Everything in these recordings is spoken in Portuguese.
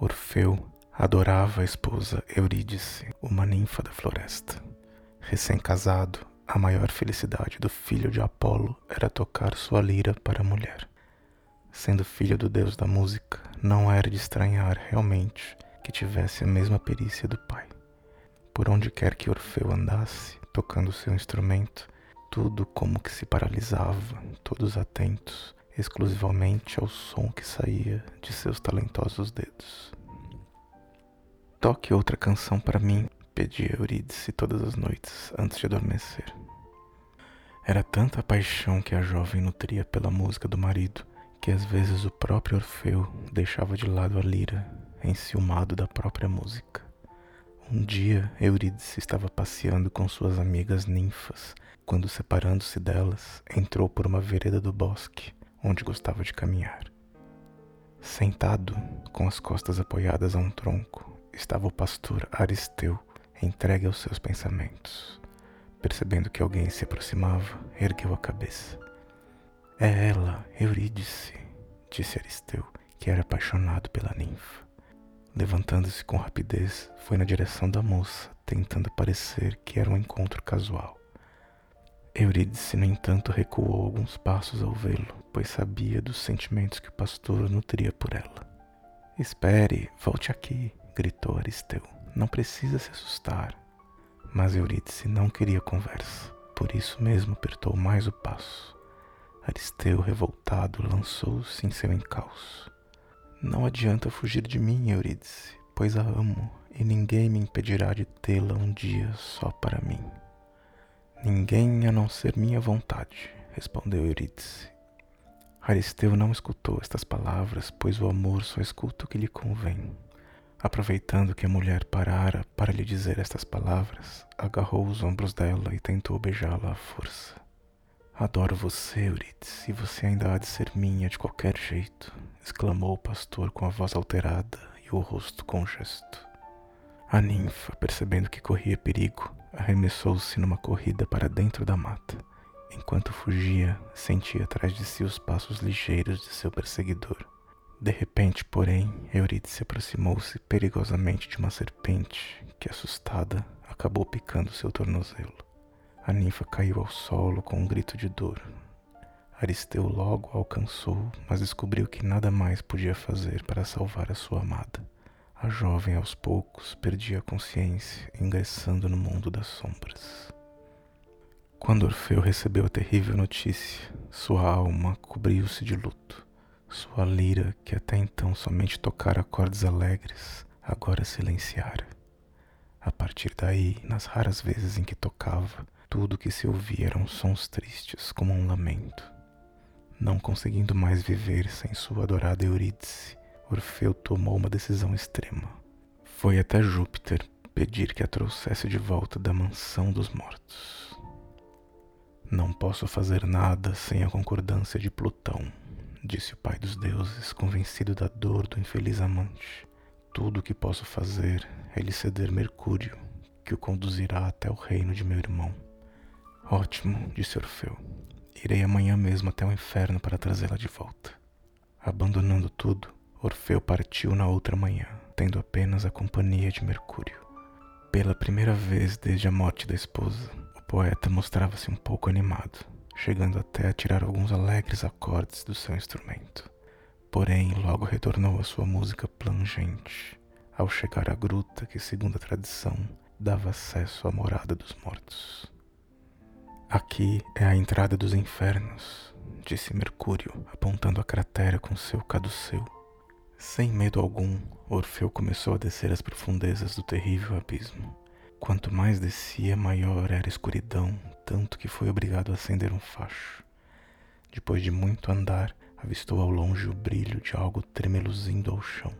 Orfeu adorava a esposa Eurídice, uma ninfa da floresta. Recém-casado, a maior felicidade do filho de Apolo era tocar sua lira para a mulher. Sendo filho do deus da música, não era de estranhar realmente que tivesse a mesma perícia do pai. Por onde quer que Orfeu andasse, tocando seu instrumento, tudo como que se paralisava, todos atentos, exclusivamente ao som que saía de seus talentosos dedos. Toque outra canção para mim, pedia Eurídice todas as noites antes de adormecer. Era tanta a paixão que a jovem nutria pela música do marido que às vezes o próprio Orfeu deixava de lado a lira, enciumado da própria música. Um dia Eurídice estava passeando com suas amigas ninfas, quando, separando-se delas, entrou por uma vereda do bosque, onde gostava de caminhar. Sentado, com as costas apoiadas a um tronco, estava o pastor Aristeu, entregue aos seus pensamentos. Percebendo que alguém se aproximava, ergueu a cabeça. É ela, Eurídice, disse Aristeu, que era apaixonado pela ninfa. Levantando-se com rapidez, foi na direção da moça, tentando parecer que era um encontro casual. Eurídice, no entanto, recuou alguns passos ao vê-lo, pois sabia dos sentimentos que o pastor nutria por ela. Espere, volte aqui, gritou Aristeu. Não precisa se assustar. Mas Eurídice não queria conversa, por isso mesmo apertou mais o passo. Aristeu, revoltado, lançou-se em seu encalço. Não adianta fugir de mim, Eurídice, pois a amo e ninguém me impedirá de tê-la um dia só para mim. Ninguém a não ser minha vontade, respondeu Eurídice. Aristeu não escutou estas palavras, pois o amor só escuta o que lhe convém. Aproveitando que a mulher parara para lhe dizer estas palavras, agarrou os ombros dela e tentou beijá-la à força. Adoro você, Eurídice, e você ainda há de ser minha de qualquer jeito, exclamou o pastor com a voz alterada e o rosto com gesto. A ninfa, percebendo que corria perigo, arremessou-se numa corrida para dentro da mata. Enquanto fugia, sentia atrás de si os passos ligeiros de seu perseguidor. De repente, porém, Eurídice aproximou-se perigosamente de uma serpente que, assustada, acabou picando seu tornozelo. A ninfa caiu ao solo com um grito de dor. Aristeu logo a alcançou, mas descobriu que nada mais podia fazer para salvar a sua amada. A jovem, aos poucos, perdia a consciência, ingressando no mundo das sombras. Quando Orfeu recebeu a terrível notícia, sua alma cobriu-se de luto. Sua lira, que até então somente tocara acordes alegres, agora silenciara. A partir daí, nas raras vezes em que tocava, tudo que se ouvia eram sons tristes, como um lamento. Não conseguindo mais viver sem sua adorada Eurídice, Orfeu tomou uma decisão extrema. Foi até Júpiter pedir que a trouxesse de volta da mansão dos mortos. Não posso fazer nada sem a concordância de Plutão, disse o pai dos deuses, convencido da dor do infeliz amante. Tudo o que posso fazer é lhe ceder Mercúrio, que o conduzirá até o reino de meu irmão. Ótimo, disse Orfeu. Irei amanhã mesmo até o inferno para trazê-la de volta. Abandonando tudo, Orfeu partiu na outra manhã, tendo apenas a companhia de Mercúrio. Pela primeira vez desde a morte da esposa, o poeta mostrava-se um pouco animado, chegando até a tirar alguns alegres acordes do seu instrumento. Porém, logo retornou à sua música plangente, ao chegar à gruta que, segundo a tradição, dava acesso à morada dos mortos. Aqui é a entrada dos infernos, disse Mercúrio, apontando a cratera com seu caduceu. Sem medo algum, Orfeu começou a descer as profundezas do terrível abismo. Quanto mais descia, maior era a escuridão, tanto que foi obrigado a acender um facho. Depois de muito andar, avistou ao longe o brilho de algo tremeluzindo ao chão.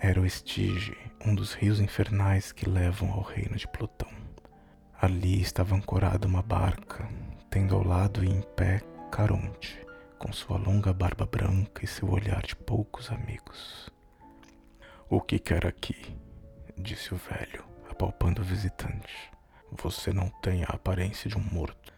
Era o Estige, um dos rios infernais que levam ao reino de Plutão. Ali estava ancorada uma barca, tendo ao lado e em pé Caronte, com sua longa barba branca e seu olhar de poucos amigos. O que quer aqui? disse o velho, apalpando o visitante. Você não tem a aparência de um morto.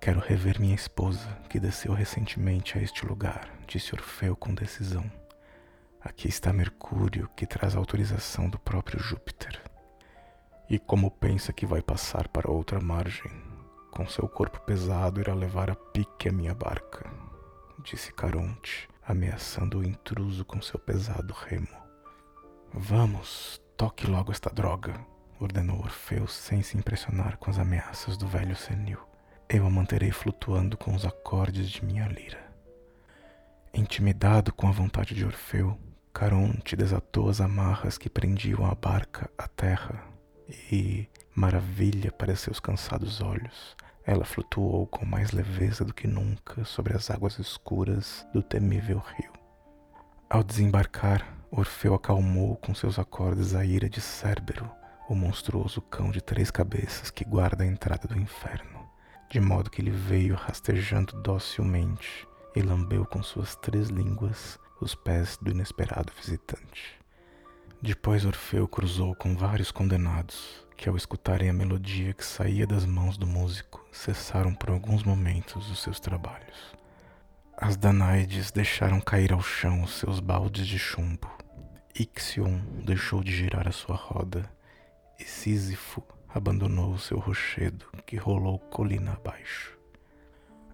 Quero rever minha esposa, que desceu recentemente a este lugar, disse Orfeu com decisão. Aqui está Mercúrio, que traz autorização do próprio Júpiter. E como pensa que vai passar para outra margem, com seu corpo pesado irá levar a pique a minha barca, disse Caronte, ameaçando o intruso com seu pesado remo. Vamos, toque logo esta droga, ordenou Orfeu sem se impressionar com as ameaças do velho senil. Eu a manterei flutuando com os acordes de minha lira. Intimidado com a vontade de Orfeu, Caronte desatou as amarras que prendiam a barca à terra e, maravilha para seus cansados olhos, ela flutuou com mais leveza do que nunca sobre as águas escuras do temível rio. Ao desembarcar, Orfeu acalmou com seus acordes a ira de Cérbero, o monstruoso cão de três cabeças que guarda a entrada do inferno, de modo que ele veio rastejando docilmente e lambeu com suas três línguas os pés do inesperado visitante. Depois Orfeu cruzou com vários condenados, que ao escutarem a melodia que saía das mãos do músico, cessaram por alguns momentos os seus trabalhos. As Danaides deixaram cair ao chão os seus baldes de chumbo. Ixion deixou de girar a sua roda e Sísifo abandonou o seu rochedo que rolou colina abaixo.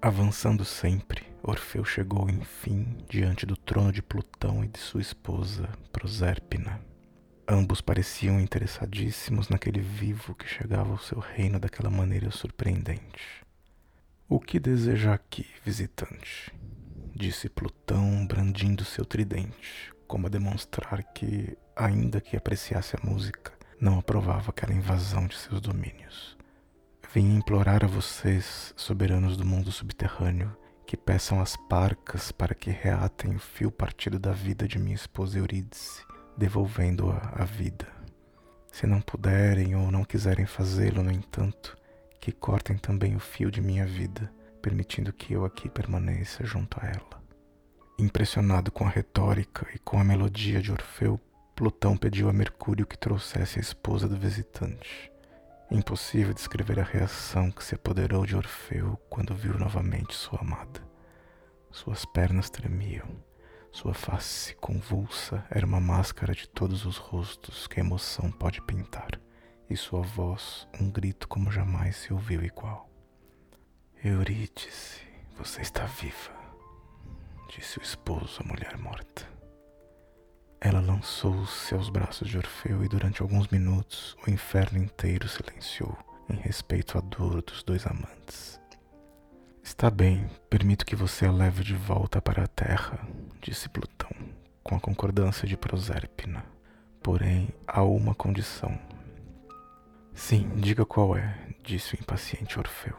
Avançando sempre, Orfeu chegou enfim diante do trono de Plutão e de sua esposa, Proserpina. Ambos pareciam interessadíssimos naquele vivo que chegava ao seu reino daquela maneira surpreendente. O que deseja aqui, visitante? Disse Plutão, brandindo seu tridente, como a demonstrar que, ainda que apreciasse a música, não aprovava aquela invasão de seus domínios. Vim implorar a vocês, soberanos do mundo subterrâneo, que peçam as parcas para que reatem o fio partido da vida de minha esposa Eurídice, devolvendo-a à vida. Se não puderem ou não quiserem fazê-lo, no entanto, que cortem também o fio de minha vida, permitindo que eu aqui permaneça junto a ela. Impressionado com a retórica e com a melodia de Orfeu, Plutão pediu a Mercúrio que trouxesse a esposa do visitante. Impossível descrever a reação que se apoderou de Orfeu quando viu novamente sua amada. Suas pernas tremiam, sua face convulsa era uma máscara de todos os rostos que a emoção pode pintar, e sua voz um grito como jamais se ouviu igual. Eurídice, você está viva, disse o esposo à mulher morta. Ela lançou-se aos braços de Orfeu e durante alguns minutos o inferno inteiro silenciou em respeito à dor dos dois amantes. Está bem, permito que você a leve de volta para a terra, disse Plutão, com a concordância de Proserpina. Porém, há uma condição. Sim, diga qual é, disse o impaciente Orfeu.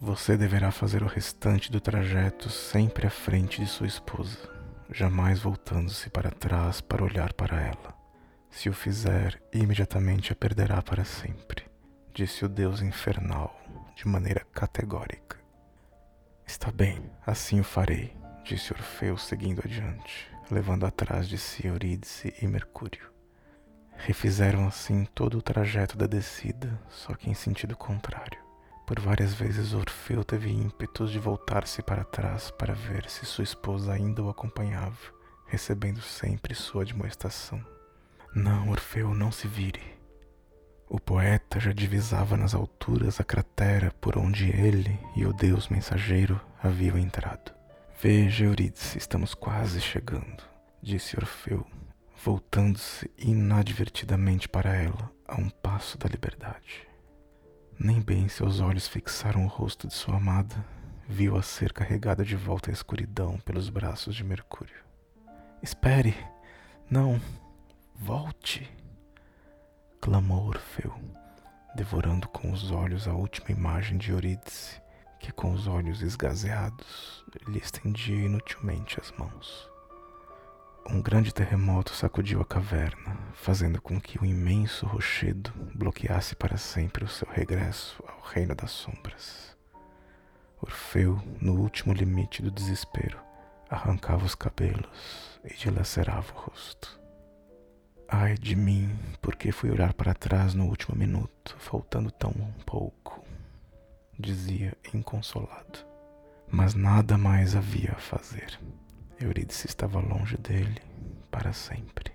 Você deverá fazer o restante do trajeto sempre à frente de sua esposa jamais voltando-se para trás para olhar para ela. Se o fizer, imediatamente a perderá para sempre, disse o deus infernal de maneira categórica. Está bem, assim o farei, disse Orfeu seguindo adiante, levando atrás de si Eurídice e Mercúrio. Refizeram assim todo o trajeto da descida, só que em sentido contrário. Por várias vezes Orfeu teve ímpetos de voltar-se para trás para ver se sua esposa ainda o acompanhava, recebendo sempre sua admoestação. Não, Orfeu, não se vire. O poeta já divisava nas alturas a cratera por onde ele e o deus mensageiro haviam entrado. Veja, Eurídice, estamos quase chegando, disse Orfeu, voltando-se inadvertidamente para ela a um passo da liberdade. Nem bem seus olhos fixaram o rosto de sua amada, viu-a ser carregada de volta à escuridão pelos braços de Mercúrio. Espere! Não! Volte! Clamou Orfeu, devorando com os olhos a última imagem de Eurídice, que com os olhos esgazeados lhe estendia inutilmente as mãos. Um grande terremoto sacudiu a caverna, fazendo com que o imenso rochedo bloqueasse para sempre o seu regresso ao reino das sombras. Orfeu, no último limite do desespero, arrancava os cabelos e dilacerava o rosto. Ai de mim, porque fui olhar para trás no último minuto, faltando tão pouco, dizia inconsolado. Mas nada mais havia a fazer. Eurídice estava longe dele para sempre.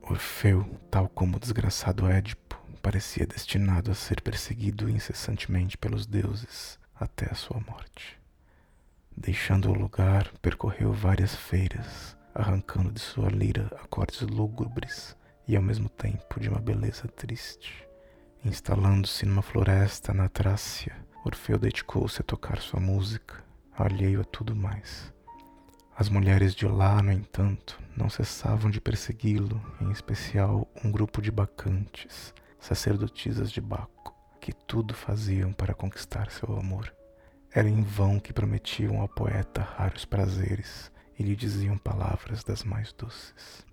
Orfeu, tal como o desgraçado Édipo, parecia destinado a ser perseguido incessantemente pelos deuses até a sua morte. Deixando o lugar, percorreu várias feiras, arrancando de sua lira acordes lúgubres e ao mesmo tempo de uma beleza triste. Instalando-se numa floresta na Trácia, Orfeu dedicou-se a tocar sua música, alheio a tudo mais. As mulheres de lá, no entanto, não cessavam de persegui-lo, em especial um grupo de bacantes, sacerdotisas de Baco, que tudo faziam para conquistar seu amor. Era em vão que prometiam ao poeta raros prazeres e lhe diziam palavras das mais doces.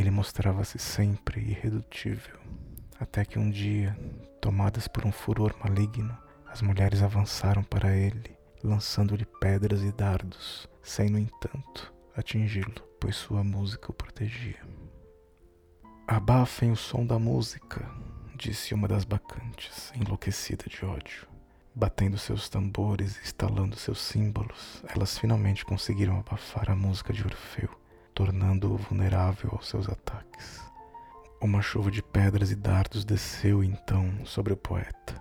Ele mostrava-se sempre irredutível, até que um dia, tomadas por um furor maligno, as mulheres avançaram para ele, lançando-lhe pedras e dardos, sem, no entanto, atingi-lo, pois sua música o protegia. Abafem o som da música, disse uma das bacantes, enlouquecida de ódio. Batendo seus tambores e estalando seus símbolos, elas finalmente conseguiram abafar a música de Orfeu, tornando-o vulnerável aos seus ataques. Uma chuva de pedras e dardos desceu então sobre o poeta,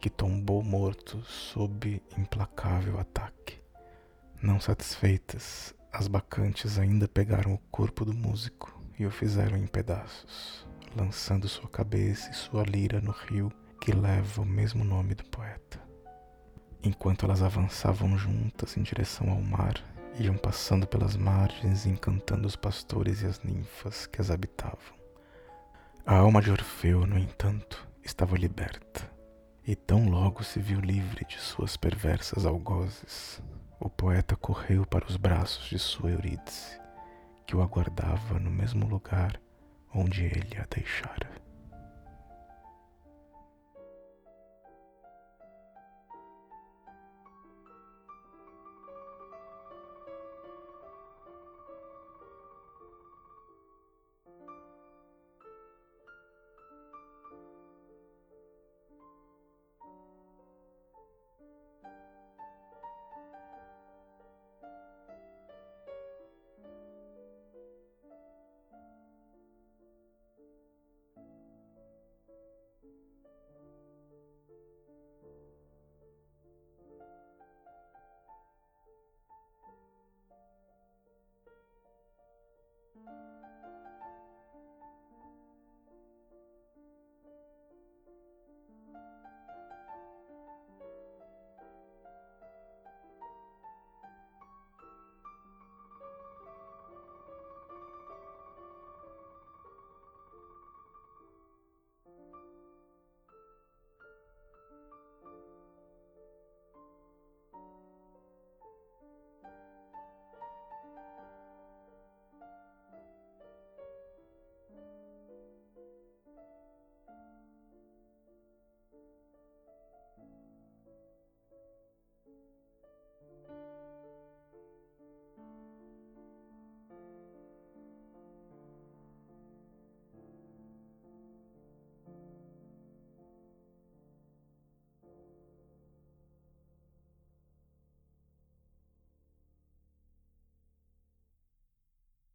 que tombou morto sob implacável ataque. Não satisfeitas, as bacantes ainda pegaram o corpo do músico e o fizeram em pedaços, lançando sua cabeça e sua lira no rio que leva o mesmo nome do poeta. Enquanto elas avançavam juntas em direção ao mar, iam passando pelas margens, encantando os pastores e as ninfas que as habitavam. A alma de Orfeu, no entanto, estava liberta, e tão logo se viu livre de suas perversas algozes, o poeta correu para os braços de sua Eurídice, que o aguardava no mesmo lugar onde ele a deixara.